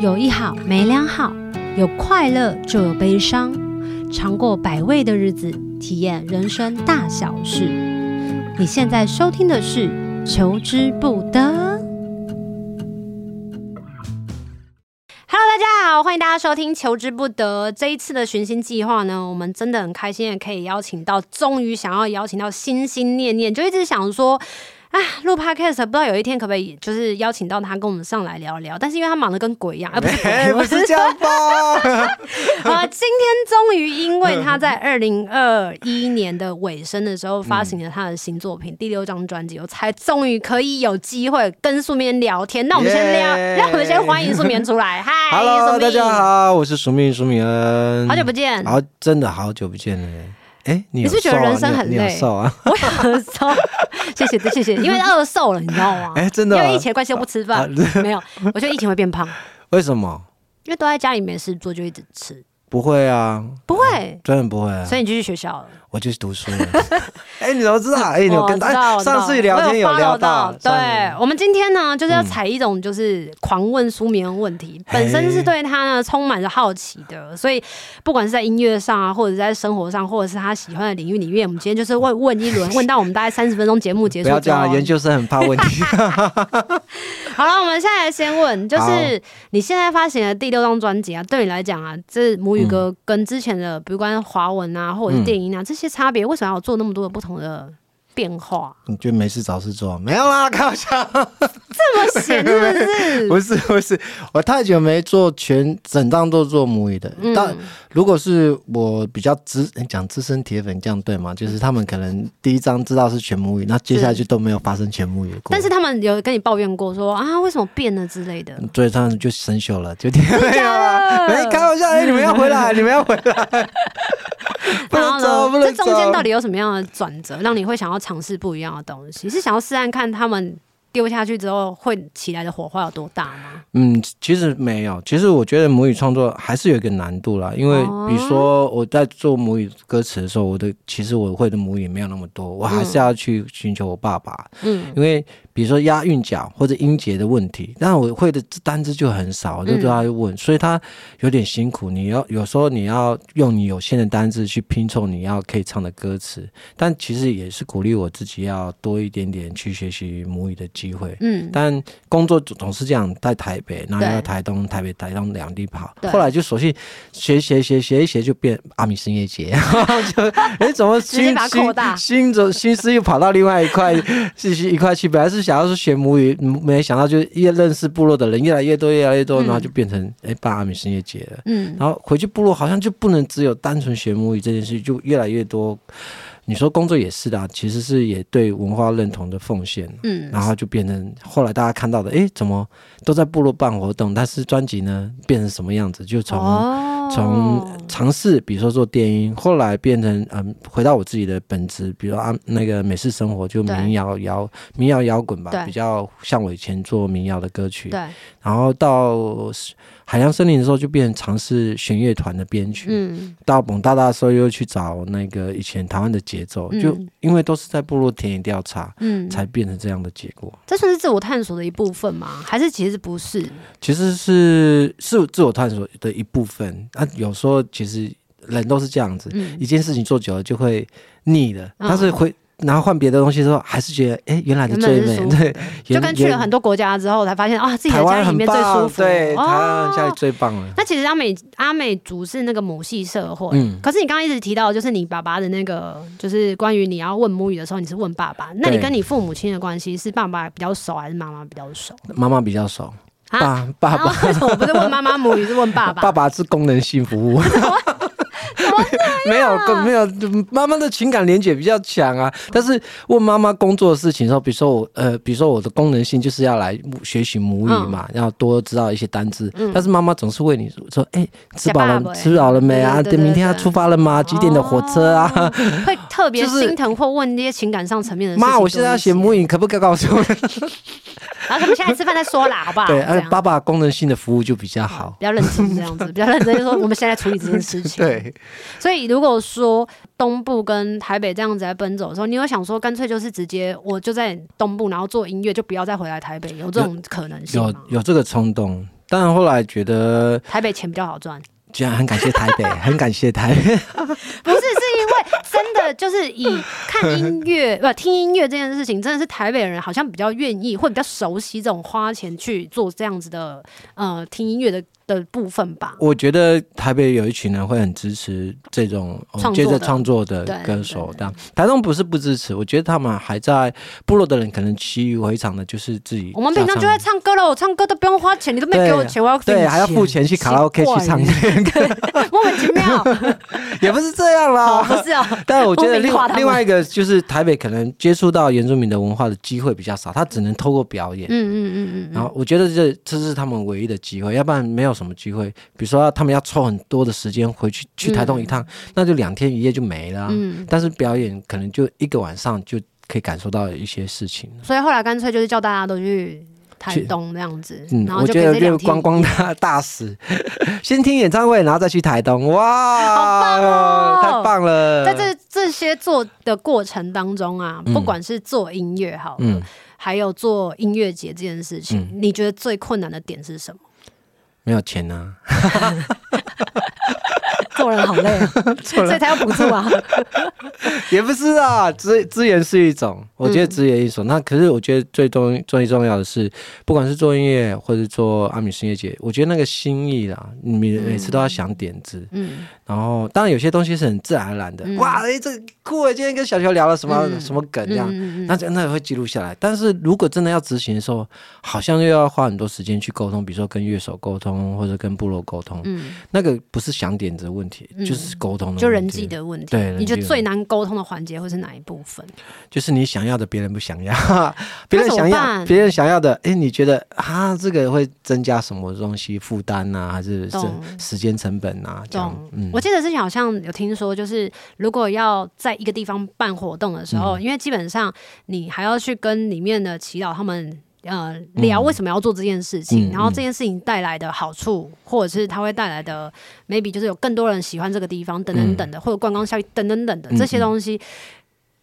有一好没两好，有快乐就有悲伤，尝过百味的日子，体验人生大小事。你现在收听的是《求之不得》。Hello，大家好，欢迎大家收听《求之不得》。这一次的寻星计划呢，我们真的很开心，可以邀请到，终于想要邀请到心心念念，就一直想说。啊，录 podcast 不知道有一天可不可以，就是邀请到他跟我们上来聊聊。但是因为他忙得跟鬼一样，啊不是鬼，欸、不是这样吧？啊，今天终于因为他在二零二一年的尾声的时候发行了他的新作品、嗯、第六张专辑，我才终于可以有机会跟素面聊天。那我们先聊!让 我们先欢迎素面出来。嗨，Hello，大家好，我是苏面苏明恩，好久不见，好，真的好久不见了。哎、欸，你、是觉得人生很累？瘦啊，我很瘦，谢谢谢谢，因为饿瘦了，你知道吗？哎、欸，真的、啊，因为疫情关系又不吃饭、啊，没有，我觉得疫情会变胖。为什么？因为都在家里没事做，就一直吃。不会啊，不会，真的不会啊。所以你就去学校了。我就去读书了。哎、欸，你怎么知道？哎、欸，你有跟他上次聊天有聊到。对，我们今天呢，就是要采一种就是狂问舒铭的问题、嗯，本身是对他呢充满着好奇的，所以不管是在音乐上啊，或者在生活上，或者是他喜欢的领域里面，我们今天就是问问一轮，问到我们大概三十分钟节目结束。不要这样，研究生很怕问题。好了，我们现在先问，就是你现在发行的第六张专辑啊，对你来讲啊，这母语歌跟之前的，比如关于华文啊，或者是电音啊，这、嗯。些差别为什么要做那么多的不同的变化？你觉得没事找事做？没有啦，开玩笑。这么闲是不是？不是不是，我太久没做全整张都做母语的。嗯、但如果是我比较资讲资深铁粉，这样对吗？就是他们可能第一张知道是全母语，那接下来就都没有发生全母语过。但是他们有跟你抱怨过说啊，为什么变了之类的？对，他们就生锈了，就听 没有了。没开玩笑，哎，你们要回来，你们要回来。不能走，不能走。这中间到底有什么样的转折，让你会想要尝试不一样的东西？是想要试探看他们丢下去之后会起来的火花有多大吗？嗯，其实没有。其实我觉得母语创作还是有一个难度啦，因为比如说我在做母语歌词的时候，我的其实我会的母语没有那么多，我还是要去寻求我爸爸。嗯，因为。比如说押韵脚或者音节的问题，但我会的单字就很少，我就对他问，嗯，所以他有点辛苦。你要有时候你要用你有限的单字去拼凑你要可以唱的歌词，但其实也是鼓励我自己要多一点点去学习母语的机会。嗯，但工作总是这样，在台北，然后在台东、台北、台东两地跑，后来就索性学学学学一学就变阿米深夜节，就哎、欸、怎么心心心怎心思又跑到另外一块 继续一块去，本来是。假如是学母语，没想到就越认识部落的人越来越多，越来越多，然后就变成哎办阿美声乐节了。嗯，然后回去部落好像就不能只有单纯学母语这件事，就越来越多。你说工作也是的，其实是也对文化认同的奉献。嗯，然后就变成后来大家看到的，哎，怎么都在部落办活动，但是专辑呢变成什么样子？就从。哦从尝试，比如说做电音，后来变成嗯，回到我自己的本质，比如啊那个美式生活，就民谣摇民谣摇滚吧，比较像我以前做民谣的歌曲。对，然后到海洋森林的时候，就变成尝试弦乐团的编曲。嗯，到蒙大大的时候，又去找那个以前台湾的节奏，就因为都是在部落田野调查，嗯，才变成这样的结果。这算是自我探索的一部分吗？还是其实不是？其实是是自我探索的一部分。啊，有时候其实人都是这样子，嗯、一件事情做久了就会腻的，嗯、但是会然后换别的东西的时候，还是觉得哎、欸，原来的最美，对，就跟去了很多国家之后才发现啊，自己的家里面最舒服，对，台湾家里最棒了。那其实阿美阿美族是那个母系社会，嗯，可是你刚刚一直提到，就是你爸爸的那个，就是关于你要问母语的时候，你是问爸爸，那你跟你父母亲的关系是爸爸比较熟还是妈妈比较熟？妈妈比较熟。爸爸爸，为什么不是问妈妈母语，是问爸爸？爸爸是功能性服务，没有，没有，妈妈的情感连接比较强啊。但是问妈妈工作的事情的时候，比如说我，呃，比如说我的功能性就是要来学习母语嘛，要多知道一些单字。但是妈妈总是问你说：“哎，吃饱了，吃饱了没啊？明天要出发了吗？几点的火车啊？” 会特别心疼或问那些情感上层面的事情。妈，我现在要学母语，可不可以告诉我？然后他们现在吃饭再说啦，好不好？对，而且爸爸功能性的服务就比较好，比较认真这样子，比较认真，就说我们现在处理这件事情。对，所以如果说东部跟台北这样子在奔走的时候，你有想说干脆就是直接我就在东部，然后做音乐，就不要再回来台北，有这种可能性吗？有有这个冲动，当然后来觉得台北钱比较好赚。居然很感谢台北，很感谢台北。不是，是因为真的就是以看音乐不听音乐这件事情，真的是台北人好像比较愿意，会比较熟悉这种花钱去做这样子的呃听音乐的。的部分吧，我觉得台北有一群人会很支持这种接着创作的歌手，但台东不是不支持，我觉得他们还在部落的人可能习以为常的，就是自己。我们平常就在唱歌了，我唱歌都不用花钱，你都没给我钱，我要对还要付钱 去卡拉 OK 去唱歌，莫名其妙，也不是这样啦，不是啊。但我觉得另另外一个就是台北可能接触到原住民的文化的机会比较少，他只能透过表演，嗯嗯嗯嗯，然后我觉得这这是他们唯一的机会，要不然没有什么机会，比如说他们要抽很多的时间回去去台东一趟，嗯、那就两天一夜就没了。嗯，但是表演可能就一个晚上就可以感受到一些事情。所以后来干脆就是叫大家都去台东这样子。嗯，我觉得就观光大大使，先听演唱会，然后再去台东。哇，好棒哦，太棒了！在这这些做的过程当中啊，不管是做音乐好了，嗯、还有做音乐节这件事情，嗯、你觉得最困难的点是什么？没有钱呢、啊，做人好累啊，所以才要补助啊。也不是啊，资资源是一种，我觉得资源一种。嗯、那可是我觉得最重最重要的是，不管是做音乐或者做阿米音乐节，我觉得那个心意啦，你每次都要想点子。嗯。然后当然有些东西是很自然而然的，嗯、哇，哎，这酷啊！今天跟小球聊了什么、嗯、什么梗这样，那真的会记录下来。但是如果真的要执行的时候，好像又要花很多时间去沟通，比如说跟乐手沟通。或者跟部落沟通，嗯，那个不是想点子的问题，就是沟通的，就人际的问题。对，你觉得最难沟通的环节会是哪一部分？就是你想要的，别人不想要，别人想要，别人想要的，哎，你觉得啊，这个会增加什么东西负担啊，还是时间成本啊？这样，嗯，我记得之前好像有听说，就是如果要在一个地方办活动的时候，因为基本上你还要去跟里面的祈祷他们。呃，聊为什么要做这件事情，嗯、然后这件事情带来的好处，嗯、或者是它会带来的 maybe 就是有更多人喜欢这个地方，等等等的，嗯、或者观光效益等等等的这些东西。嗯、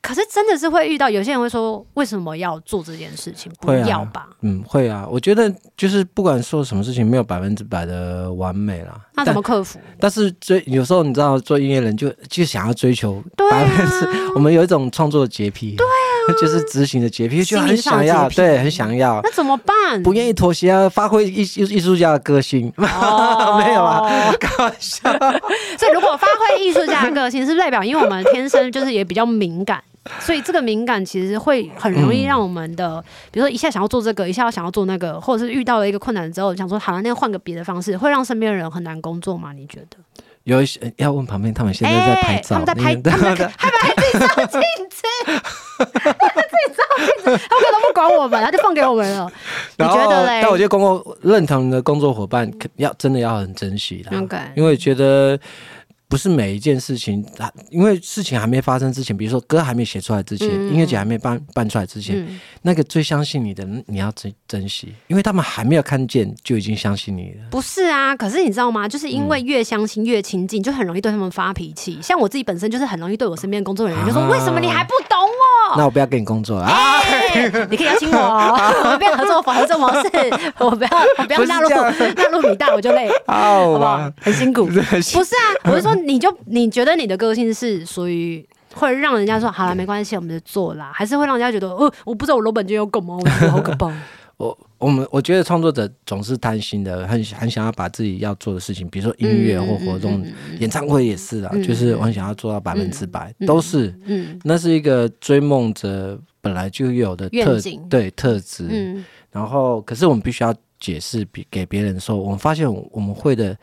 可是真的是会遇到有些人会说，为什么要做这件事情？不要吧？嗯，会啊。我觉得就是不管说什么事情，没有百分之百的完美啦。那怎么克服？但，但是追有时候你知道，做音乐人就就想要追求百分之，啊、我们有一种创作的洁癖。对。就是执行的洁癖，就很想要，对，很想要。那怎么办？不愿意妥协啊，发挥艺艺艺术家的个性。哦、没有啊，开玩笑。所以如果发挥艺术家的个性，是不是代表因为我们天生就是也比较敏感，所以这个敏感其实会很容易让我们的，嗯、比如说一下想要做这个，一下要想要做那个，或者是遇到了一个困难之后，想说好了，那换个别的方式，会让身边的人很难工作吗？你觉得？有一些要问旁边，他们现在在拍照，他们在拍，他们还把自己照镜子，他们自己照镜子，他们可能不管我们，他就放给我们了。你觉得嘞？但我觉得工作认同的工作伙伴，要真的要很珍惜的，因为觉得。不是每一件事情，因为事情还没发生之前，比如说歌还没写出来之前，嗯、音乐节还没办办出来之前，嗯、那个最相信你的，你要珍珍惜，因为他们还没有看见就已经相信你了。不是啊，可是你知道吗？就是因为越相信越亲近，就很容易对他们发脾气。像我自己本身就是很容易对我身边的工作人员、啊、就说：“为什么你还不懂我？”那我不要跟你工作了。欸、你可以邀请我，我们变合作合作模式。我不要，我不要纳入纳入你大我就累，好，好不好？很辛苦。不是啊，我是说。你就你觉得你的个性是属于会让人家说好了没关系，我们就做啦，还是会让人家觉得哦，我不知道我老本就有狗吗？我觉得好可怕。我我们我觉得创作者总是贪心的，很很想要把自己要做的事情，比如说音乐或活动、嗯嗯嗯、演唱会也是啊，嗯、就是我很想要做到百分之百，嗯、都是，嗯，那是一个追梦者本来就有的特景对特质，嗯，然后可是我们必须要解释给给别人说，我们发现我们会的。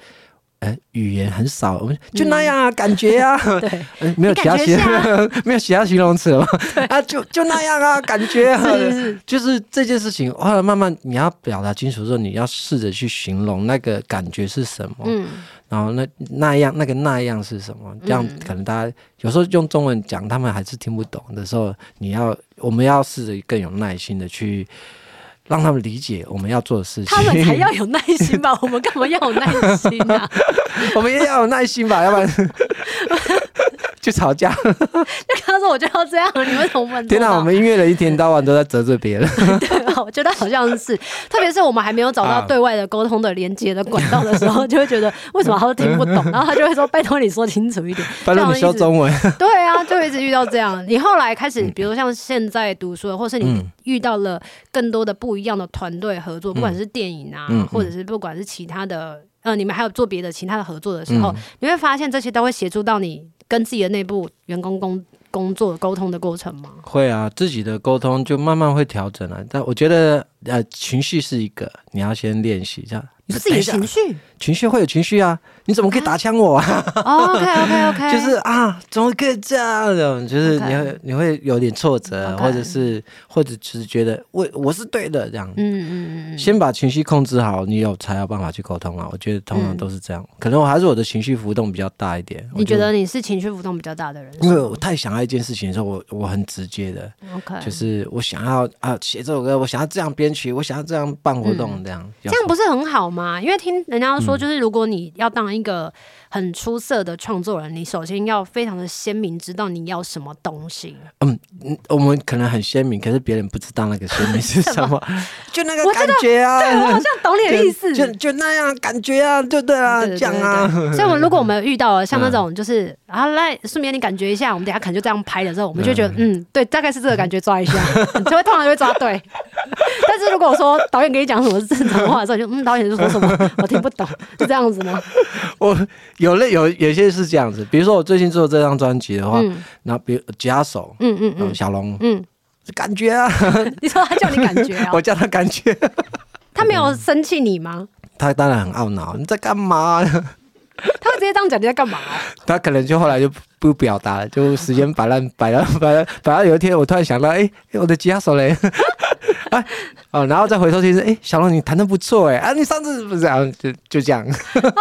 哎，语言很少，我们就那样啊，感觉啊，对，没有其他形，没有其他形容词了吗？啊，就就那样啊，感觉，就是这件事情，后来慢慢你要表达清楚的时候，你要试着去形容那个感觉是什么，嗯，然后那那样那个那样是什么？这样可能大家有时候用中文讲，他们还是听不懂的时候，你要我们要试着更有耐心的去。让他们理解我们要做的事情，他们才要有耐心吧？我们干嘛要有耐心啊？我们也要有耐心吧？要不然 就吵架，就跟他说我就要这样，你为什么问？天哪，我们音乐人一天到晚都在得罪别人。对啊，我觉得好像是，特别是我们还没有找到对外的沟通的连接的管道的时候，就会觉得为什么他都听不懂，然后他就会说拜托你说清楚一点，拜托你说中文。对啊，就一直遇到这样。你后来开始，比如像现在读书，或是你遇到了更多的不一样的团队合作，不管是电影啊，或者是不管是其他的。呃，你们还有做别的其他的合作的时候，嗯、你会发现这些都会协助到你跟自己的内部员工工工作沟通的过程吗？会啊，自己的沟通就慢慢会调整了。但我觉得，呃，情绪是一个，你要先练习一下。你自己的情绪，情绪会有情绪啊。你怎么可以打枪我啊？OK OK OK，就是啊，怎么可以这样？就是你会你会有点挫折，或者是或者只是觉得我我是对的这样。嗯嗯嗯，先把情绪控制好，你有才有办法去沟通啊。我觉得通常都是这样，可能我还是我的情绪浮动比较大一点。你觉得你是情绪浮动比较大的人？因为我太想要一件事情的时候，我我很直接的。OK，就是我想要啊写这首歌，我想要这样编曲，我想要这样办活动这样。这样不是很好吗？因为听人家说，就是如果你要当一个很出色的创作人，你首先要非常的鲜明，知道你要什么东西。嗯，我们可能很鲜明，可是别人不知道那个鲜明是什么，就那个感觉啊。对，我好像懂你的 意思，就就，就那样感觉啊，对对啊，这样啊。所以，我们 如果我们遇到了像那种，就是啊，来顺便你感觉一下，我们等下可能就这样拍的时候，我们就觉得嗯，对，大概是这个感觉，抓一下，就会通常就会抓对。但是如果我说导演给你讲什么正常话的时候，就嗯，导演就说什么，我听不懂，就这样子吗？我。有类有有些是这样子，比如说我最近做这张专辑的话，那、嗯、比如吉他手，嗯嗯嗯，小龙，嗯，感觉啊，你说他叫你感觉啊？我叫他感觉，他没有生气你吗？他当然很懊恼，你在干嘛？他会直接这样讲，你在干嘛？他可能就后来就不表达了，就时间摆烂摆烂摆烂，摆到有一天我突然想到，哎、欸，我的吉他手嘞。啊，哦，然后再回头听说，哎，小龙你弹的不错哎，啊，你上次不是这样，就就这样，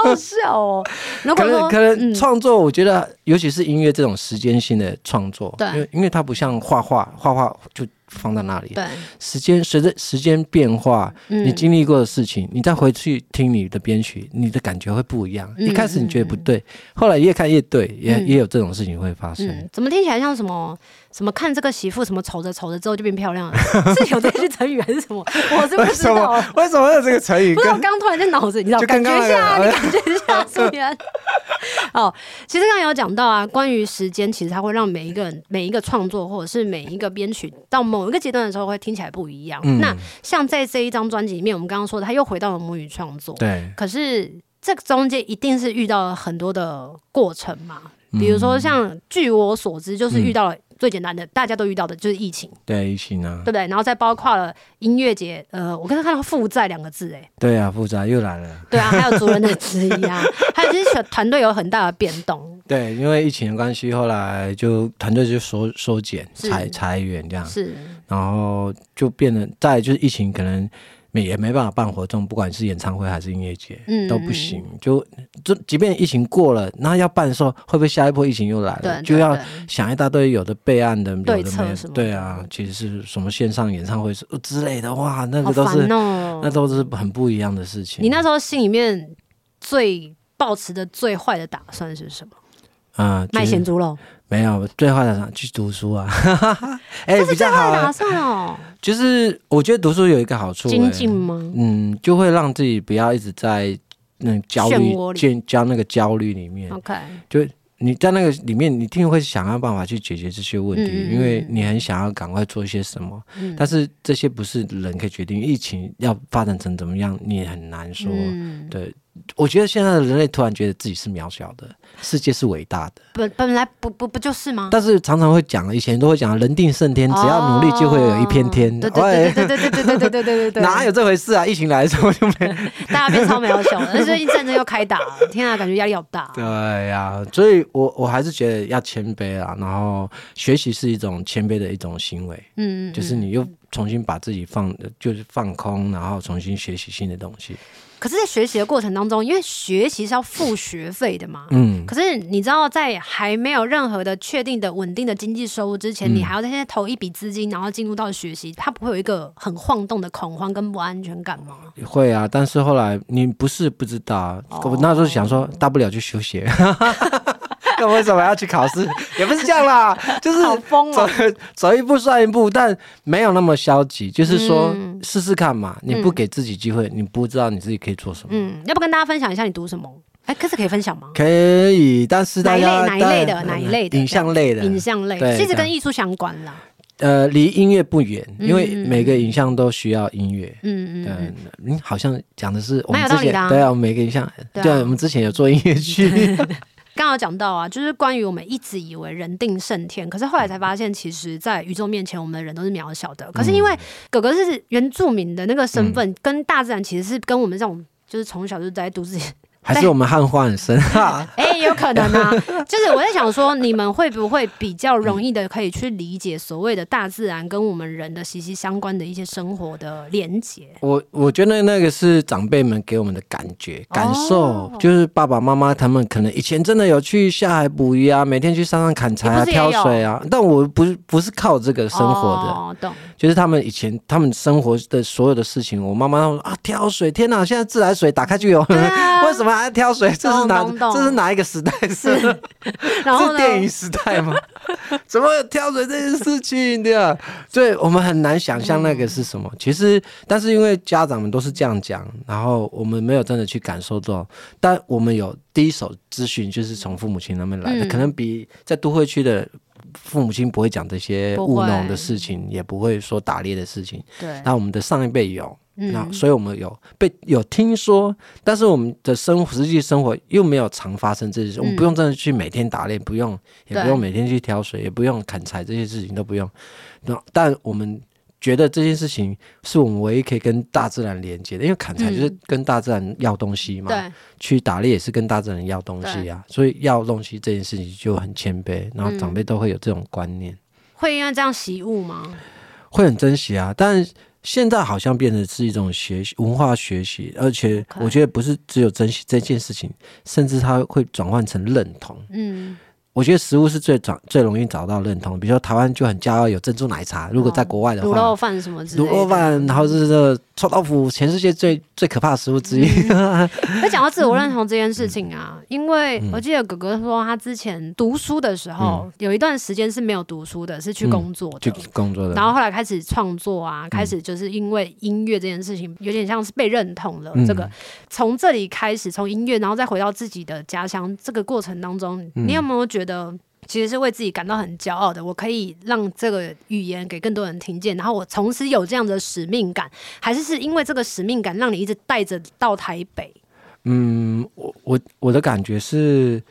好笑哦。可能可能创作，我觉得尤其是音乐这种时间性的创作，对，因为因为它不像画画，画画就。放在那里，对，时间随着时间变化，你经历过的事情，你再回去听你的编曲，你的感觉会不一样。一开始你觉得不对，后来越看越对，也也有这种事情会发生。怎么听起来像什么什么看这个媳妇什么丑着丑着之后就变漂亮了？是有这句成语还是什么？我是不知道。为什么有这个成语？不是我刚突然在脑子，你知道，感觉一下，你感觉一下，什么？哦，其实刚刚有讲到啊，关于时间，其实它会让每一个人、每一个创作或者是每一个编曲到某一个阶段的时候，会听起来不一样。嗯、那像在这一张专辑里面，我们刚刚说的，他又回到了母语创作。对。可是这个中间一定是遇到了很多的过程嘛？比如说，像据我所知，就是遇到了。最简单的，大家都遇到的就是疫情，对疫情啊，对不对？然后再包括了音乐节，呃，我刚才看到负债两个字，哎，对啊，负债又来了，对啊，还有族人的 质疑啊，还有就是团队有很大的变动，对，因为疫情的关系，后来就团队就缩缩减、裁裁员这样，是，然后就变得再就是疫情可能。没也没办法办活动，不管是演唱会还是音乐节，嗯、都不行。就就即便疫情过了，那要办的时候，会不会下一波疫情又来了？对对对，就要想一大堆有的备案的，对策什么？对啊，其实是什么线上演唱会之类的，哇，那个都是、哦、那都是很不一样的事情。你那时候心里面最抱持的最坏的打算是什么？啊、嗯，卖咸猪肉。没有，最坏的去读书啊！哎、欸，比较好打算哦。就是我觉得读书有一个好处、欸，精进吗？嗯，就会让自己不要一直在那焦虑、焦焦那个焦虑里面。OK，就你在那个里面，你一定会想要办法去解决这些问题，嗯、因为你很想要赶快做一些什么。嗯、但是这些不是人可以决定，疫情要发展成怎么样，你也很难说。嗯、对。我觉得现在的人类突然觉得自己是渺小的，世界是伟大的。本本来不不不就是吗？但是常常会讲，以前都会讲“人定胜天”，只要努力就会有一片天。对对对对对对对对对对。哪有这回事啊？疫情来的时候就没，大家变超渺小了。但是战争又开打了，天啊，感觉压力好大。对呀，所以我我还是觉得要谦卑啊，然后学习是一种谦卑的一种行为。嗯嗯，就是你又重新把自己放，就是放空，然后重新学习新的东西。可是，在学习的过程当中，因为学习是要付学费的嘛，嗯。可是你知道，在还没有任何的确定的稳定的经济收入之前，嗯、你还要在现在投一笔资金，然后进入到学习，它不会有一个很晃动的恐慌跟不安全感吗？会啊，但是后来你不是不知道，哦、我那时候想说，大不了就休息。那为什么要去考试？也不是这样啦，就是好疯哦，走走一步算一步，但没有那么消极，就是说试试看嘛。你不给自己机会，你不知道你自己可以做什么。嗯，要不跟大家分享一下你读什么？哎，可是可以分享吗？可以，但是哪一类哪一类的哪一类的影像类的影像类，其实跟艺术相关啦。呃，离音乐不远，因为每个影像都需要音乐。嗯嗯嗯，好像讲的是我们之前对啊，我们每个影像，对，我们之前有做音乐剧。刚好讲到啊，就是关于我们一直以为人定胜天，可是后来才发现，其实，在宇宙面前，我们的人都是渺小的。可是因为哥哥是原住民的那个身份，跟大自然其实是跟我们这种，就是从小就在都市。还是我们汉化很深哈？哎、欸，有可能啊。就是我在想说，你们会不会比较容易的可以去理解所谓的大自然跟我们人的息息相关的一些生活的连结？我我觉得那个是长辈们给我们的感觉感受，哦、就是爸爸妈妈他们可能以前真的有去下海捕鱼啊，每天去山上砍柴啊、挑水啊。但我不是不是靠这个生活的，哦、懂。就是他们以前他们生活的所有的事情，我妈妈说啊，挑水，天哪，现在自来水打开就有，啊、为什么还要挑水？这是哪这是哪一个时代？是，然后是电影时代吗？怎么有挑水这件事情？对啊，所以我们很难想象那个是什么。嗯、其实，但是因为家长们都是这样讲，然后我们没有真的去感受到，但我们有第一手资讯，就是从父母亲那边来的，嗯、可能比在都会区的。父母亲不会讲这些务农的事情，也不会说打猎的事情。对，那我们的上一辈有，那所以我们有被有听说，但是我们的生活实际生活又没有常发生这些事。我们不用真的去每天打猎，不用，也不用每天去挑水，也不用砍柴，这些事情都不用。那但我们。觉得这件事情是我们唯一可以跟大自然连接的，因为砍柴就是跟大自然要东西嘛，嗯、对，去打猎也是跟大自然要东西啊，所以要东西这件事情就很谦卑，然后长辈都会有这种观念。会因为这样习物吗？会很珍惜啊，但现在好像变成是一种学习文化学习，而且我觉得不是只有珍惜这件事情，甚至它会转换成认同。嗯。我觉得食物是最找最容易找到认同，比如说台湾就很骄傲有珍珠奶茶，如果在国外的话，卤肉饭什么之类的，卤肉饭，然后是这臭豆腐，全世界最最可怕的食物之一。那讲到自我认同这件事情啊，嗯、因为我记得哥哥说他之前读书的时候，嗯、有一段时间是没有读书的，是去工作的，去、嗯、工作的，然后后来开始创作啊，开始就是因为音乐这件事情有点像是被认同了。嗯、这个。从这里开始，从音乐，然后再回到自己的家乡，这个过程当中，你有没有觉得？其实是为自己感到很骄傲的，我可以让这个语言给更多人听见，然后我从此有这样的使命感，还是是因为这个使命感让你一直带着到台北？嗯，我我我的感觉是，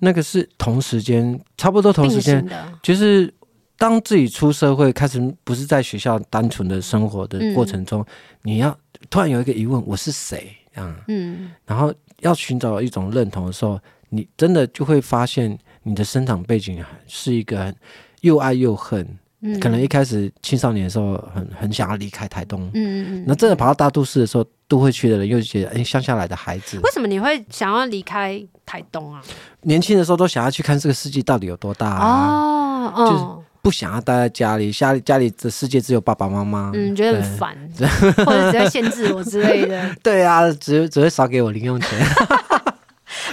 那个是同时间，差不多同时间，就是当自己出社会，开始不是在学校单纯的生活的过程中，嗯、你要突然有一个疑问：我是谁？啊，嗯，然后要寻找一种认同的时候，你真的就会发现。你的生长背景是一个又爱又恨，嗯、可能一开始青少年的时候很很想要离开台东，嗯，那真的跑到大都市的时候，都会去的人又觉得，哎，乡下来的孩子，为什么你会想要离开台东啊？年轻的时候都想要去看这个世界到底有多大啊，哦，就是不想要待在家里，家里家里的世界只有爸爸妈妈，嗯，觉得很烦，或者只会限制我之类的，对啊，只只会少给我零用钱。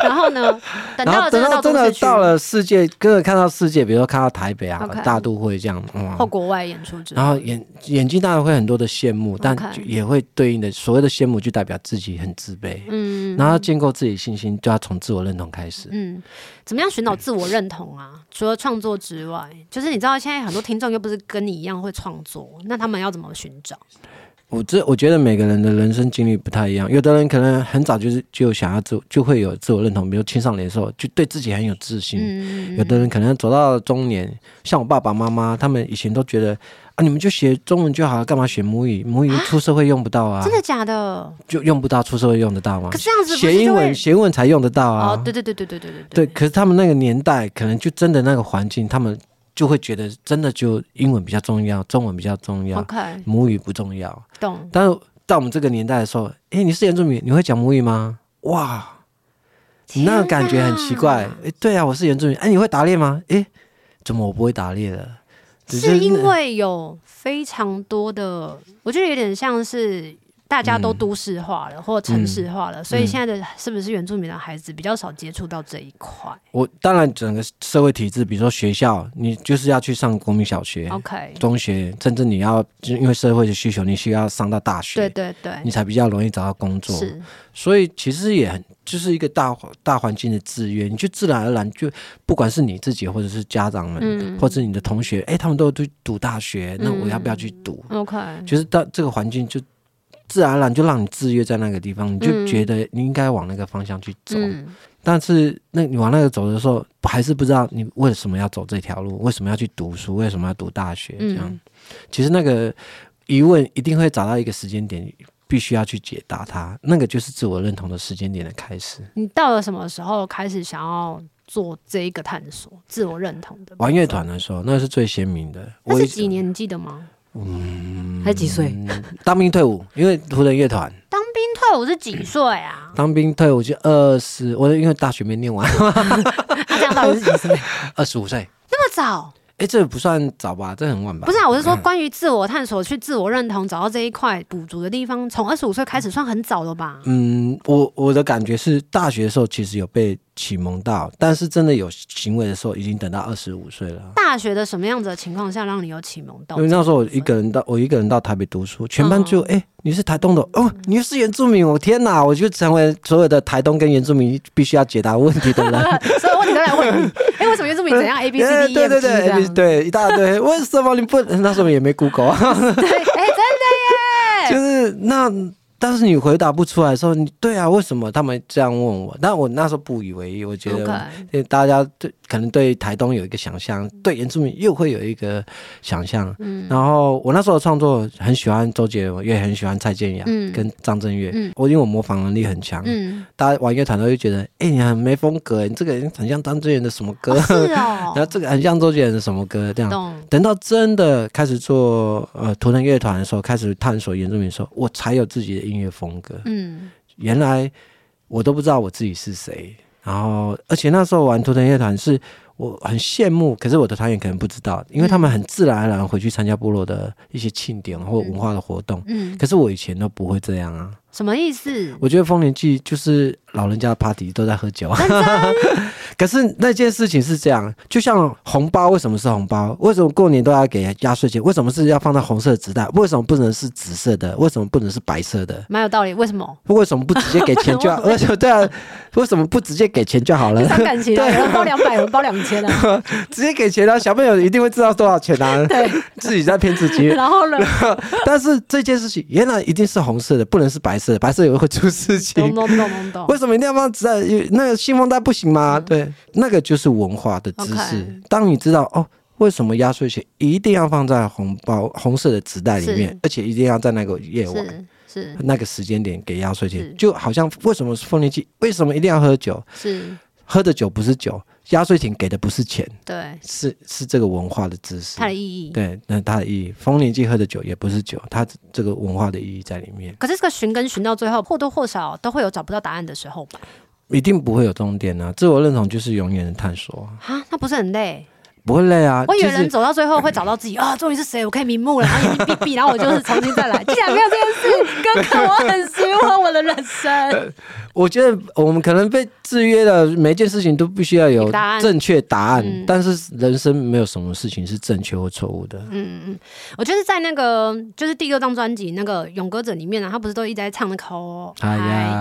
然后呢？等到真的真的到了世界，哥哥看到世界，比如说看到台北啊.大都会这样，嗯、或国外演出然后眼眼睛当然会很多的羡慕，但也会对应的所谓的羡慕，就代表自己很自卑。嗯，然后建构自己信心，就要从自我认同开始。嗯，怎么样寻找自我认同啊？除了创作之外，就是你知道现在很多听众又不是跟你一样会创作，那他们要怎么寻找？我这我觉得每个人的人生经历不太一样，有的人可能很早就是就想要自就会有自我认同，比如青少年的时候就对自己很有自信。嗯、有的人可能走到中年，像我爸爸妈妈，他们以前都觉得啊，你们就学中文就好了，干嘛学母语？母语出社会用不到啊。真的假的？就用不到，出社会用得到吗？可是这样子学英文学英文才用得到啊。哦，对对对对对对对。对，可是他们那个年代可能就真的那个环境，他们。就会觉得真的就英文比较重要，中文比较重要，Okay. 母语不重要。懂。但是到我们这个年代的时候，哎，你是原住民，你会讲母语吗？哇，你那个感觉很奇怪。哎，对啊，我是原住民。哎，你会打猎吗？哎，怎么我不会打猎了？是因为有非常多的，我觉得有点像是。大家都都市化了，嗯、或城市化了，所以现在的是不是原住民的孩子比较少接触到这一块？我当然整个社会体制，比如说学校，你就是要去上公民小学，OK，中学，甚至你要就因为社会的需求，你需要上到大学，对对对，你才比较容易找到工作。是，所以其实也很就是一个大大环境的制约，你就自然而然就不管是你自己或者是家长们，嗯、或者你的同学，哎，他们都去读大学，那我要不要去读？嗯、OK，就是到这个环境就。自然而然就让你制约在那个地方，你就觉得你应该往那个方向去走。嗯、但是，那你往那个走的时候，还是不知道你为什么要走这条路，为什么要去读书，为什么要读大学？这样，嗯、其实那个疑问一定会找到一个时间点，必须要去解答它。那个就是自我认同的时间点的开始。你到了什么时候开始想要做这一个探索自我认同的？玩乐团的时候，那是最鲜明的。那是几年？你记得吗？嗯，才几岁？当兵退伍，因为湖人乐团。当兵退伍是几岁啊？当兵退伍就二十，我因为大学没念完。他 这样到底是几岁？二十五岁。那么早？哎，这不算早吧？这很晚吧？不是啊，我是说关于自我探索、去自我认同、找到这一块补足的地方，从二十五岁开始算很早了吧？嗯，我我的感觉是大学的时候其实有被。启蒙到，但是真的有行为的时候，已经等到二十五岁了。大学的什么样子的情况下让你有启蒙到？因为那时候我一个人到，我一个人到台北读书，全班就哎、嗯欸，你是台东的哦，你是原住民，我天哪，我就成为所有的台东跟原住民必须要解答问题的人，所有问题都来问你。哎、欸，为什么原住民怎样？A B C D E F G 对对对对，一大堆。为什么你不？那时候也没 Google 啊。对，哎、欸，真的耶。就是那。但是你回答不出来的时候，你对啊，为什么他们这样问我？但我那时候不以为意，我觉得大家对可能对台东有一个想象，对原住民又会有一个想象。嗯，然后我那时候创作很喜欢周杰伦，也很喜欢蔡健雅跟张震岳。嗯，我因为我模仿能力很强。嗯，大家玩乐团都会觉得，哎，你很没风格，你这个人很像张震岳的什么歌？是哦。然后这个很像周杰伦的什么歌？这样。等到真的开始做呃图腾乐团的时候，开始探索原住民的时候，我才有自己的。音乐风格，嗯，原来我都不知道我自己是谁，然后而且那时候玩图腾乐团是我很羡慕，可是我的团员可能不知道，因为他们很自然而然回去参加部落的一些庆典或文化的活动，嗯，可是我以前都不会这样啊。什么意思？我觉得丰年祭就是老人家的 party 都在喝酒。可是那件事情是这样，就像红包为什么是红包？为什么过年都要给压岁钱？为什么是要放在红色的纸袋？为什么不能是紫色的？为什么不能是白色的？蛮有道理。为什么？为什么不直接给钱就好？为什么对啊？为什么不直接给钱就好了？伤感情啊！对，包两百，包两千啊！直接给钱啊！小朋友一定会知道多少钱啊！对，自己在骗自己。然后呢？但是这件事情原来一定是红色的，不能是白色。是白色也会出事情，懂懂懂懂。为什么一定要放纸袋？那个信封袋不行吗？嗯、对，那个就是文化的知识。当你知道哦，为什么压岁钱一定要放在红包红色的纸袋里面，而且一定要在那个夜晚是，那个时间点给压岁钱，就好像为什么是丰年祭？为什么一定要喝酒？是喝的酒不是酒。压岁钱给的不是钱，对，是是这个文化的知识，它的意义，对，那它的意义。丰年祭喝的酒也不是酒，它这个文化的意义在里面。可是这个寻根寻到最后，或多或少都会有找不到答案的时候吧？一定不会有终点啊！自我认同就是永远的探索啊！那不是很累？不会累啊！我以为人走到最后会找到自己啊，终于是谁？我可以瞑目了，然后眼睛闭闭，然后我就是重新再来。既然没有这件事，哥哥，我很希望我的人生。我觉得我们可能被制约了，每一件事情都必须要有正确答案，嗯、但是人生没有什么事情是正确或错误的。嗯嗯，我就是在那个就是第六张专辑那个《勇歌者》里面呢，他不是都一直在唱那口海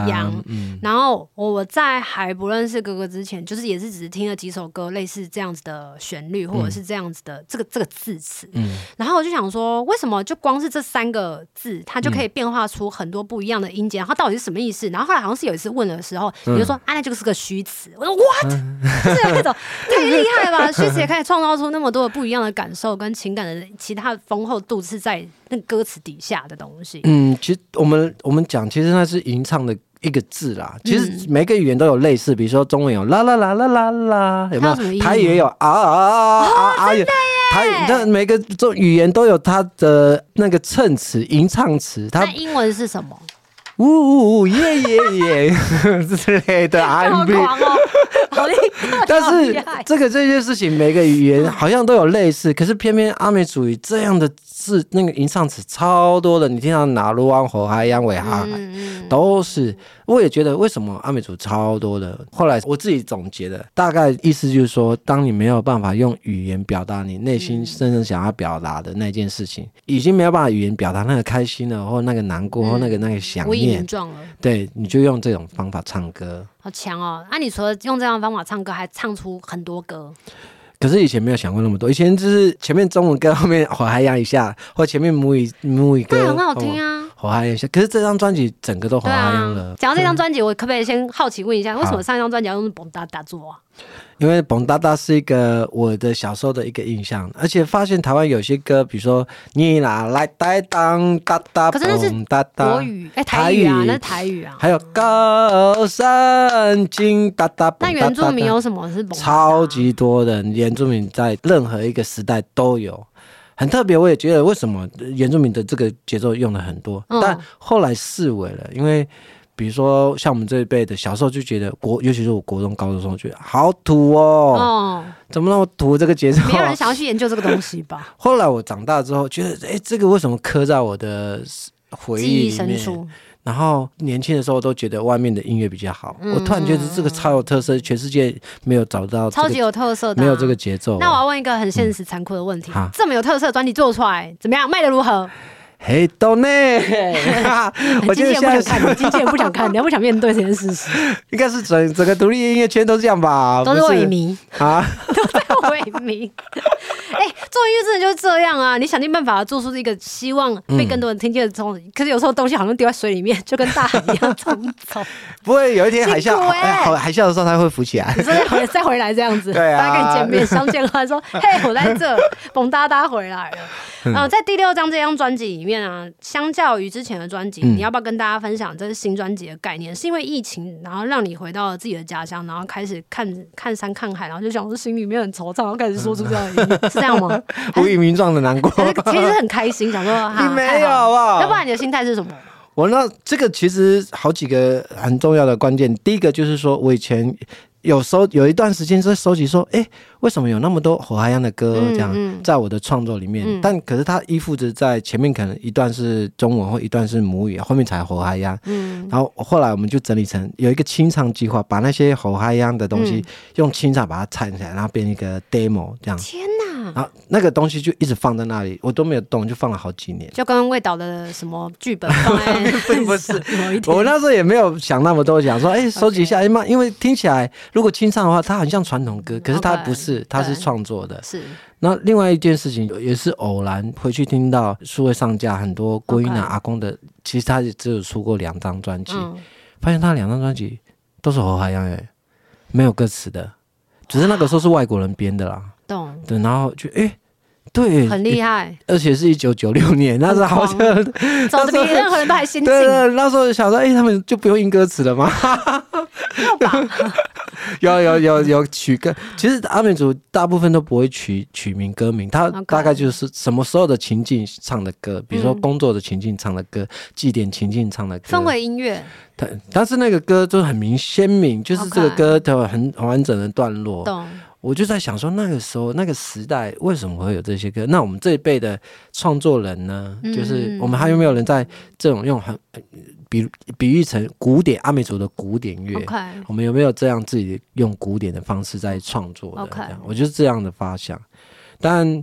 洋，嗯、然后我在还不认识哥哥之前，就是也是只是听了几首歌，类似这样子的旋律或者是这样子的这个这个字词，嗯，然后我就想说，为什么就光是这三个字，它就可以变化出很多不一样的音节？然后到底是什么意思？然后后来好像是有一次。问的时候，你就说、嗯、啊，那就是个虚词。我说 what？、是那种 太厉害了吧？虚词也可以创造出那么多不一样的感受跟情感的其他丰厚度，是在那歌词底下的东西。嗯，其实我们我们讲，其实那是吟唱的一个字啦。其实每个语言都有类似，比如说中文有啦啦啦啦啦啦，有没有？台语也有啊啊啊啊啊！啊台那每个中语言都有它的那个衬词、吟唱词。它那英文是什么？呜呜呜耶耶耶 之类的 R&B，但是这个这件事情，每个语言好像都有类似，可是偏偏阿美族语这样的字，那个吟唱词超多的。你听到哪鲁湾火海、央尾哈，都是。我也觉得为什么阿美族超多的。后来我自己总结的大概意思就是说，当你没有办法用语言表达你内心真正想要表达的那件事情，已经没有办法语言表达那个开心了，或那个难过，或那个那个想念，对，你就用这种方法唱歌。好强哦！那、啊、你除了用这样的方法唱歌，还唱出很多歌。可是以前没有想过那么多，以前就是前面中文歌，后面火海洋一下，或前面母语母语歌，对，很好听啊。火海洋一下，可是这张专辑整个都火海洋了。讲、啊、到这张专辑，我可不可以先好奇问一下，为什么上一张专辑要用蹦哒哒做啊？因为蹦哒哒是一个我的小时候的一个印象，而且发现台湾有些歌，比如说你拿来带当哒哒，可是那是国语，哎，台语啊，那是台语啊。还有高山金哒哒，那原住民有什么是？超级多的原住民在任何一个时代都有，很特别。我也觉得为什么原住民的这个节奏用的很多，但后来视为了，因为。比如说，像我们这一辈的，小时候就觉得国，尤其是我国中、高中的时候，觉得好土哦，哦，怎么那么土？这个节奏，没有人想要去研究这个东西吧？后来我长大之后，觉得，哎，这个为什么刻在我的回忆里面？然后年轻的时候都觉得外面的音乐比较好，嗯、我突然觉得这个超有特色，全世界没有找到、这个、超级有特色的、啊，没有这个节奏。那我要问一个很现实、残酷的问题：嗯、这么有特色的专辑做出来，怎么样？卖的如何？嘿，都呢？我经纪人不想看，经纪人不想看，你要不想面对这件事实？应该是整整个独立音乐圈都这样吧？都是萎靡啊，萎靡。哎、欸，做音乐真的就是这样啊！你想尽办法做出一个希望被更多人听见的东西，嗯、可是有时候东西好像丢在水里面，就跟大海一样冲走。不会有一天海啸，哎、欸欸，海啸的时候它会浮起来，再回再回来这样子，对啊，大家跟你见面相见欢，说嘿，我在这，蹦哒哒回来了。嗯、呃，在第六张这张专辑里面啊，相较于之前的专辑，嗯、你要不要跟大家分享这是新专辑的概念？是因为疫情，然后让你回到了自己的家乡，然后开始看看山看海，然后就想说心里面很惆怅，然后开始说出这样的音，嗯、是这样吗？无以名状的难过，其实很开心，想说 你没有好不好？要不然你的心态是什么？我那这个其实好几个很重要的关键，第一个就是说我以前。有时候有一段时间在收集，说，哎，为什么有那么多火海洋的歌这样在我的创作里面？但可是它依附着在前面，可能一段是中文或一段是母语，后面才火海洋。嗯，然后后来我们就整理成有一个清唱计划，把那些火海洋的东西用清唱把它唱起来，然后变一个 demo 这样。天哪！然后那个东西就一直放在那里，我都没有动，就放了好几年。就跟魏导的什么剧本放在并 不是，我那时候也没有想那么多，想说，哎，收集一下，哎妈，因为听起来。如果清唱的话，它很像传统歌，可是它不是，它是创作的。是。那另外一件事情也是偶然回去听到数位上架很多郭英男阿公的，其实他也只有出过两张专辑，发现他两张专辑都是侯海洋哎，没有歌词的，只是那个时候是外国人编的啦。懂。对，然后就诶，对，很厉害，而且是一九九六年，那时候好像走的比任何人都还先进。对对，那时候想说，诶，他们就不用印歌词了吗？要吧。有有有有取歌，其实阿美族大部分都不会取取名歌名，他大概就是什么时候的情境唱的歌，比如说工作的情境唱的歌，祭典情境唱的歌，氛围音乐。但，但是那个歌就很明鲜明，就是这个歌的很很完整的段落。懂。我就在想说，那个时候那个时代为什么会有这些歌？那我们这一辈的创作人呢？就是我们还有没有人在这种用很。比比喻成古典阿美族的古典乐.我们有没有这样自己用古典的方式在创作的.我就是这样的发想。但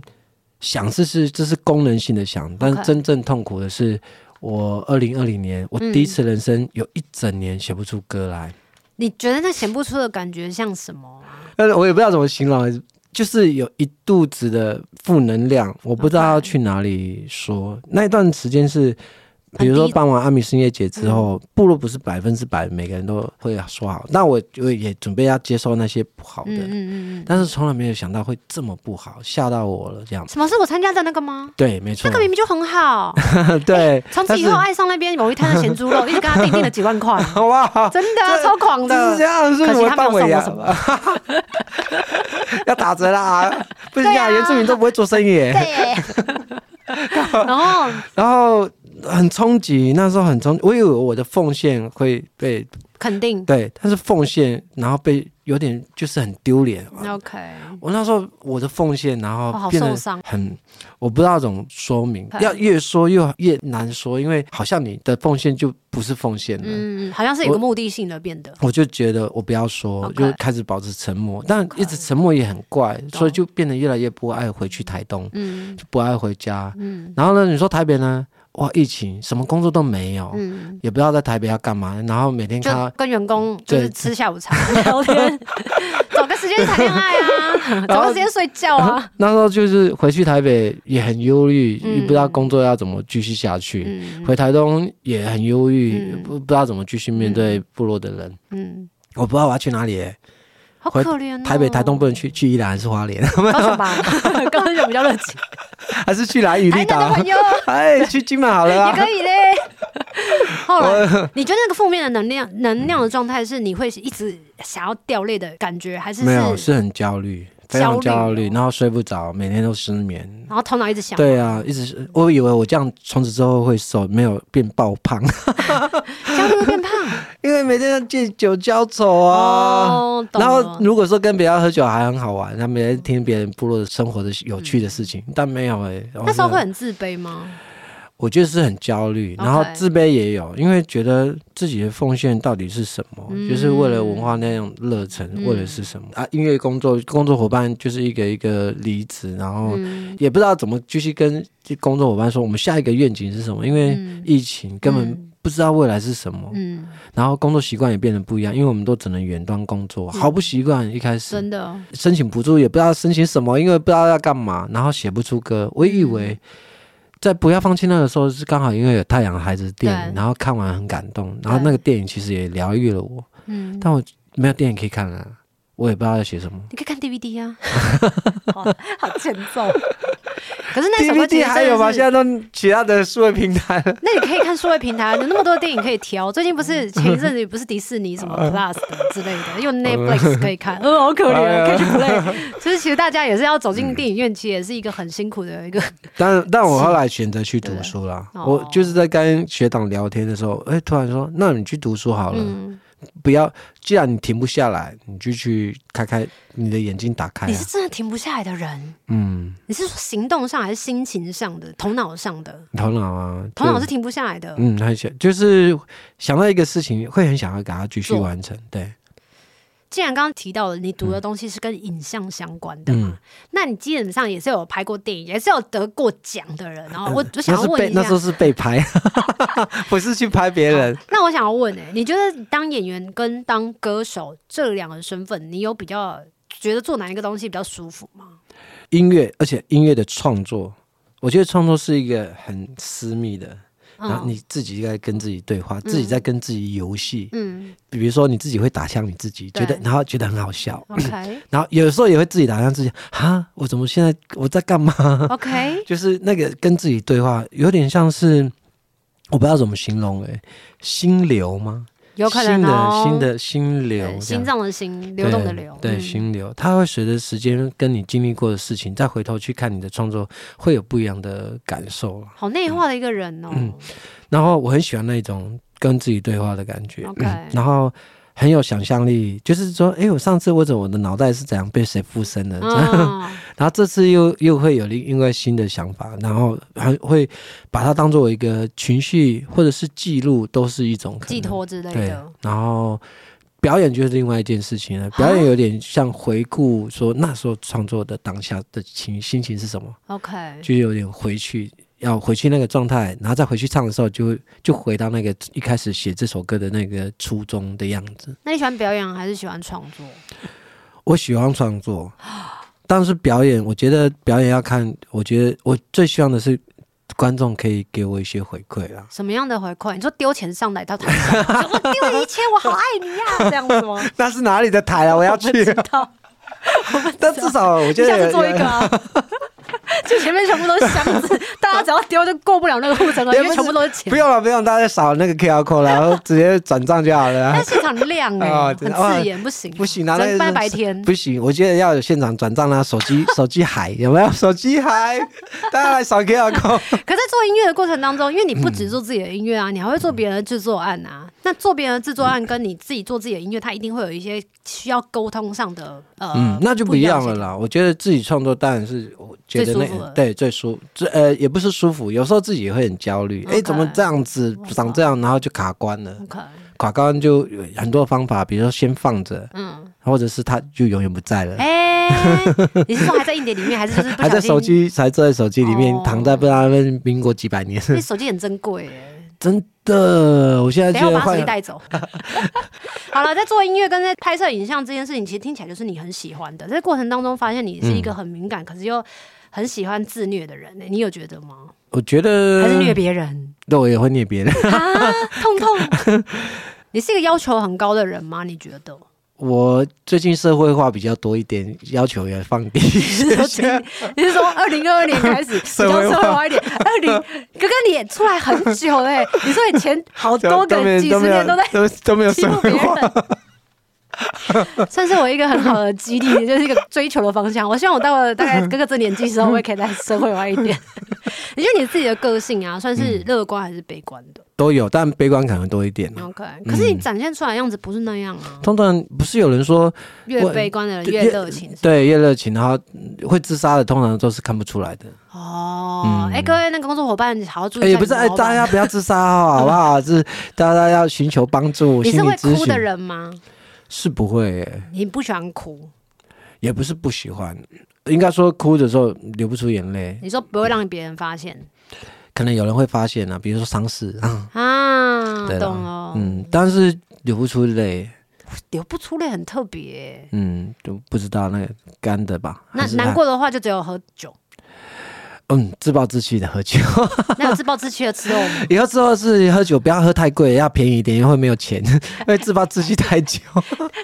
想是是这是功能性的想，但真正痛苦的是，我二零二零年我第一次人生有一整年写不出歌来。嗯、你觉得那显不出的感觉像什么？但是，我也不知道怎么形容，就是有一肚子的负能量，我不知道要去哪里说。那一段时间是。比如说办完阿米音乐节之后，部落不是百分之百每个人都会说好，那我就也准备要接受那些不好的，嗯嗯嗯，但是从来没有想到会这么不好，吓到我了这样。什么是我参加的那个吗？对，没错，那个明明就很好。对，从此以后爱上那边某一摊的咸猪肉，一直跟他订订了几万块，好 哇，真的超狂的，是这样，是什么办尾牙？要打折啦，不是这样，原住民都不会做生意。对，然后，然后。很冲击，那时候很冲击，我以为我的奉献会被肯定。对，但是奉献，然后被有点就是很丢脸。OK，我那时候我的奉献，然后变得很，我不知道怎么说明，要越说越越难说，因为好像你的奉献就不是奉献了，嗯，好像是有个目的性的变得。我就觉得我不要说，就开始保持沉默，但一直沉默也很怪，所以就变得越来越不爱回去台东，嗯，就不爱回家，嗯，然后呢，你说台北呢？哇！疫情什么工作都没有，嗯，也不知道在台北要干嘛，然后每天看跟员工就是吃下午茶聊天，找个时间谈恋爱啊，找个时间睡觉啊。那时候就是回去台北也很忧虑，也不知道工作要怎么继续下去。回台东也很忧郁，不不知道怎么继续面对部落的人。嗯，我不知道我要去哪里。好可怜哦！台北、台东不能去，去宜兰还是花莲？高雄吧，高雄比较热情。还是去兰屿绿岛？哎，去金门好了。也可以嘞。后来，你觉得那个负面的能量、能量的状态，是你会一直想要掉泪的感觉，还是没有？是很焦虑。非常焦虑，然后睡不着，每天都失眠，然后头脑一直想。对啊，一直我以为我这样从此之后会瘦，没有变爆胖。焦虑会变胖？因为每天要借酒浇愁啊。哦，然后如果说跟别人喝酒还很好玩，他每天听别人部落的生活的有趣的事情，嗯、但没有哎、欸。那时候会很自卑吗？我觉得是很焦虑，然后自卑也有，因为觉得自己的奉献到底是什么？嗯、就是为了文化那样热忱，嗯、为了是什么啊？音乐工作工作伙伴就是一个一个离职，然后也不知道怎么继续跟工作伙伴说我们下一个愿景是什么？因为疫情根本不知道未来是什么。嗯，然后工作习惯也变得不一样，因为我们都只能远端工作，好不习惯。一开始真的申请补助也不知道申请什么，因为不知道要干嘛，然后写不出歌。我以为。在不要放弃那个时候，是刚好因为有《太阳的孩子》电影，然后看完很感动，然后那个电影其实也疗愈了我。嗯，但我没有电影可以看了，我也不知道要写什么。你可以看 DVD 啊，好沉重。可是那首歌 DVD 还有吗？现在都其他的数位平台了。那你可以看数位平台，有那么多电影可以挑。最近不是 前一阵子不是迪士尼什么 Plus 的之类的，用 Netflix 可以看。呃，好可怜，可以去 Play。其实其实大家也是要走进电影院，其实也是一个很辛苦的一个。但但我后来选择去读书了。我就是在跟学长聊天的时候，哎，突然说：“那你去读书好了。”不要，既然你停不下来，你就去开开你的眼睛，打开、啊。你是真的停不下来的人，嗯，你是说行动上还是心情上的、头脑上的？头脑啊，头脑是停不下来的。嗯，很想就是想到一个事情，会很想要给他继续完成，对。既然刚刚提到了你读的东西是跟影像相关的嘛，嗯、那你基本上也是有拍过电影，也是有得过奖的人。然后我我想要问一下，那时候是被拍，不是去拍别人。那我想要问、欸，哎，你觉得当演员跟当歌手这两个身份，你有比较觉得做哪一个东西比较舒服吗？音乐，而且音乐的创作，我觉得创作是一个很私密的。然后你自己在跟自己对话，嗯、自己在跟自己游戏。嗯，比如说你自己会打向你自己，觉得然后觉得很好笑。OK，然后有时候也会自己打向自己，哈，我怎么现在我在干嘛？OK，就是那个跟自己对话，有点像是我不知道怎么形容、欸，哎，心流吗？有可能哦，新的心流，心脏的心，流动的流，对，心流，它会随着时间跟你经历过的事情，再回头去看你的创作，会有不一样的感受。好内化的一个人哦。嗯，然后我很喜欢那种跟自己对话的感觉。OK，然后。很有想象力，就是说，哎，我上次或者我的脑袋是怎样被谁附身的？哦、然后这次又又会有另外新的想法，然后还会把它当做一个情绪或者是记录，都是一种寄托之类的。对，然后表演就是另外一件事情了。表演有点像回顾，说那时候创作的当下的情心情是什么？OK，就有点回去。要回去那个状态，然后再回去唱的时候就，就就回到那个一开始写这首歌的那个初衷的样子。那你喜欢表演还是喜欢创作？我喜欢创作，但是表演，我觉得表演要看。我觉得我最希望的是观众可以给我一些回馈啦。什么样的回馈？你说丢钱上来到台上，我丢一千，我好爱你呀，啊，这样子吗？那是哪里的台啊？我要去。但至少我觉得下次做一个啊。就前面全部都是箱子，大家只要丢就过不了那个护城河，因为全部都是钱。不用了，不用，大家扫那个 QR code，然后直接转账就好了。但现场亮哎，很刺眼，不行，不行，那个白白天不行。我觉得要有现场转账啦，手机手机海有没有？手机海，大家来扫 QR code。可在做音乐的过程当中，因为你不只做自己的音乐啊，你还会做别人的制作案啊。那做别人的制作案跟你自己做自己的音乐，它一定会有一些需要沟通上的呃，嗯，那就不一样了啦。我觉得自己创作当然是我觉得那个、对最舒最呃也不是舒服，有时候自己也会很焦虑。哎、okay，怎么这样子长这样，然后就卡关了。Okay. 卡关就有很多方法，比如说先放着，嗯，或者是它就永远不在了。哎、欸，你是说还在硬碟里面，还是就是还在手机，还在手机里面、哦、躺在不知道那民国几百年？那手机很珍贵哎。真的，我现在就要把手机带走。好了，在做音乐跟在拍摄影像这件事情，其实听起来就是你很喜欢的。在过程当中，发现你是一个很敏感，嗯、可是又很喜欢自虐的人。你有觉得吗？我觉得还是虐别人。对，我也会虐别人。啊，痛痛。你是一个要求很高的人吗？你觉得？我最近社会化比较多一点，要求也放低。你是说二零二二年开始 比较社会化一点？二零哥哥你也出来很久嘞，你说你前好多个几十年都在都都没有社会化。算是我一个很好的激励，就是一个追求的方向。我希望我到了大概哥哥这年纪时候，我也可以再社会化一点。你觉得你自己的个性啊，算是乐观还是悲观的？都有，但悲观可能多一点。OK，可是你展现出来的样子不是那样啊。通常不是有人说，越悲观的人越热情，对，越热情，然后会自杀的，通常都是看不出来的。哦，哎、嗯欸，各位那个工作伙伴，好好注意。也、欸、不是，哎、欸，大家不要自杀好不好？是大家要寻求帮助。你是会哭的人吗？是不会、欸，你不喜欢哭，也不是不喜欢，应该说哭的时候流不出眼泪。你说不会让别人发现，可能有人会发现啊，比如说丧事。啊，懂了，嗯，但是流不出泪，流不出泪很特别，嗯，就不知道那个干的吧？那难过的话就只有喝酒。嗯，自暴自弃的喝酒。那有自暴自弃的吃肉吗？以后之后是喝酒不要喝太贵，要便宜一点，因为会没有钱，因为自暴自弃太久。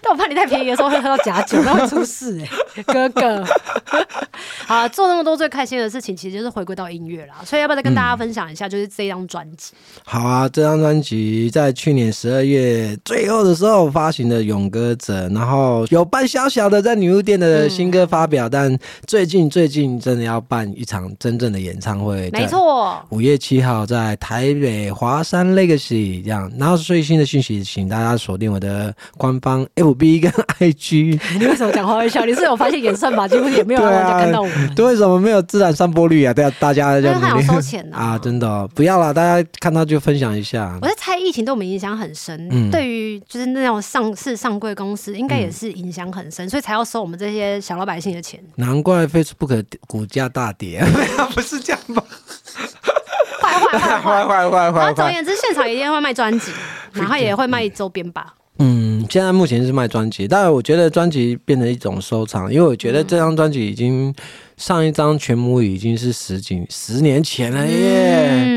但我怕你太便宜的时候会喝到假酒，那会出事哎、欸，哥哥。好，做那么多最开心的事情，其实就是回归到音乐啦。所以要不要再跟大家分享一下，就是这张专辑？好啊，这张专辑在去年十二月最后的时候发行的《勇歌者》，然后有办小小的在女巫店的新歌发表，嗯、但最近最近真的要办一场真。真正的演唱会，没错，五月七号在台北华山 Legacy 这样，然后最新的讯息，请大家锁定我的官方 FB 跟 IG。你为什么讲话会笑？你是有发现演算法几乎也没有 人家看到我们？对，为什么没有自然散播率啊？对啊，大家因为还要收钱呢啊！真的、哦、不要了，大家看到就分享一下。我在猜，疫情对我们影响很深，嗯、对于就是那种上市上柜公司，应该也是影响很深、嗯，所以才要收我们这些小老百姓的钱。难怪 Facebook 股价大跌。不是这样吧？坏坏坏坏坏坏坏！总而言之，现场一定会卖专辑，然后也会卖周边吧。嗯，现在目前是卖专辑，但是我觉得专辑变成一种收藏，因为我觉得这张专辑已经上一张全母语已经是十几十年前了耶。嗯，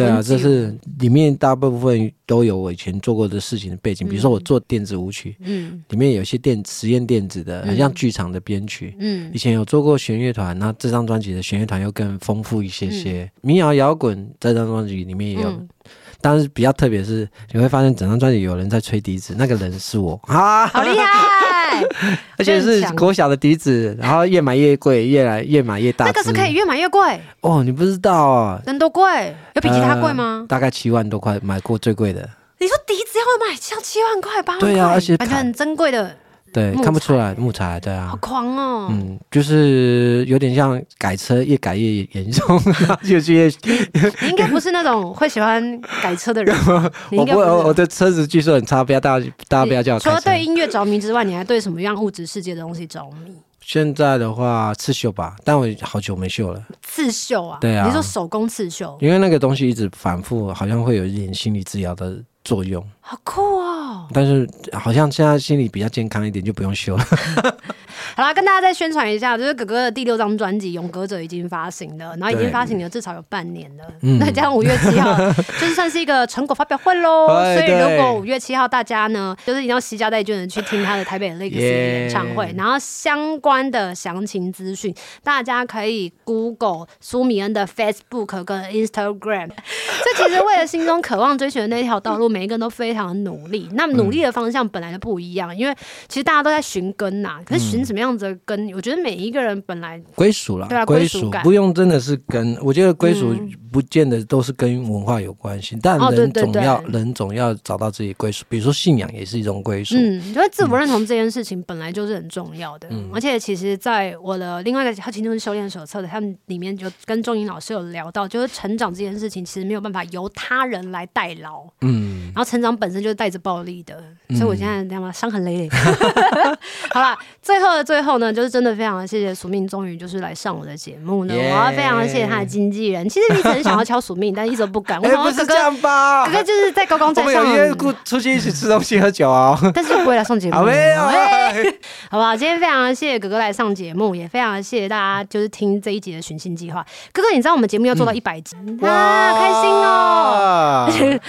对啊，这是里面大部分都有我以前做过的事情的背景，比如说我做电子舞曲，嗯，里面有些电实验电子的，很像剧场的编曲，嗯，以前有做过弦乐团，那这张专辑的弦乐团又更丰富一些些，民谣摇滚这张专辑里面也有。但是比较特别是，你会发现整张专辑有人在吹笛子，那个人是我。啊，好厉害！而且是国小的笛子，然后越买越贵，越来越买越大。那个是可以越买越贵哦，你不知道啊？人多贵，有比吉他贵吗？呃，大概七万多块，买过最贵的。你说笛子要买要七万块八万块？对啊，而且感觉很珍贵的。对，看不出来木材，对啊，好狂哦。嗯，就是有点像改车，越改越严重，越去越。你应该不是那种会喜欢改车的人。我不，我的车子技术很差，不要大家大家不要叫我。除了对音乐着迷之外，你还对什么样物质世界的东西着迷？现在的话，刺绣吧，但我好久没绣了。刺绣啊？对啊。你说手工刺绣？因为那个东西一直反复，好像会有一点心理治疗的作用。好酷哦！但是好像现在心里比较健康一点，就不用修了。好啦，跟大家再宣传一下，就是哥哥的第六张专辑《勇歌者》已经发行了，然后已经发行了至少有半年了。那加上五月七号，就是算是一个成果发表会喽。所以如果五月七号大家呢，就是一定要携家带眷的去听他的台北的 Legacy 演唱会，然后相关的详情资讯，大家可以 Google 苏米恩的 Facebook 跟 Instagram。这其实为了心中渴望追寻的那条道路，每一个人都非常的努力。那么努力的方向本来就不一样，因为其实大家都在寻根呐，可是寻。什么样子的根？我觉得每一个人本来归属啦，对啊，归属感不用真的是根。我觉得归属不见得都是跟文化有关系，但人总要人总要找到自己归属。比如说信仰也是一种归属。嗯，因为自我认同这件事情本来就是很重要的。嗯，而且其实在我的另外一个他其实是修炼手册的，他们里面就跟钟颖老师有聊到，就是成长这件事情其实没有办法由他人来代劳。嗯，然后成长本身就是带着暴力的，所以我现在这样伤痕累累。好了，最后的最后呢，就是真的非常的谢谢署命，终于就是来上我的节目呢。我要非常的谢谢他的经纪人。其实一直很想要敲署命，但一直都不敢。我想说哥哥、欸、不是这样吧？哥哥就是在高光在上，我们有约出去一起吃东西喝酒啊。但是不会来上节目。没有，好不好？今天非常的谢谢哥哥来上节目，也非常的谢谢大家，就是听这一集的寻星计划。哥哥，你知道我们节目要做到一百集，嗯、啊，开心哦！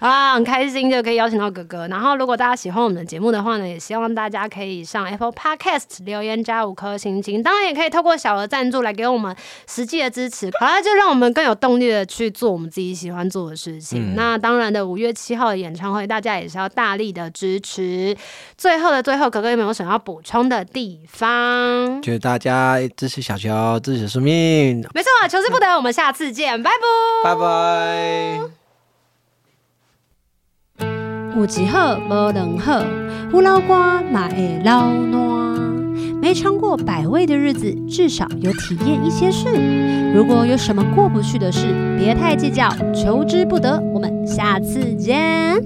啊，很开心就可以邀请到哥哥。然后，如果大家喜欢我们的节目的话呢，也希望大家可以上 Apple Podcast 留言加五颗星星。当然，也可以透过小额赞助来给我们实际的支持。好了，就让我们更有动力的去做我们自己喜欢做的事情。嗯、那当然的，五月七号的演唱会，大家也是要大力的支持。最后的最后，哥哥有没有想要补充的地方？就是大家支持小乔，支持苏命。没错，求之不得。我们下次见，拜拜，拜拜。有一好无两好，胡老瓜嘛会老烂。没尝过百味的日子，至少有体验一些事。如果有什么过不去的事，别太计较，求之不得。我们下次见。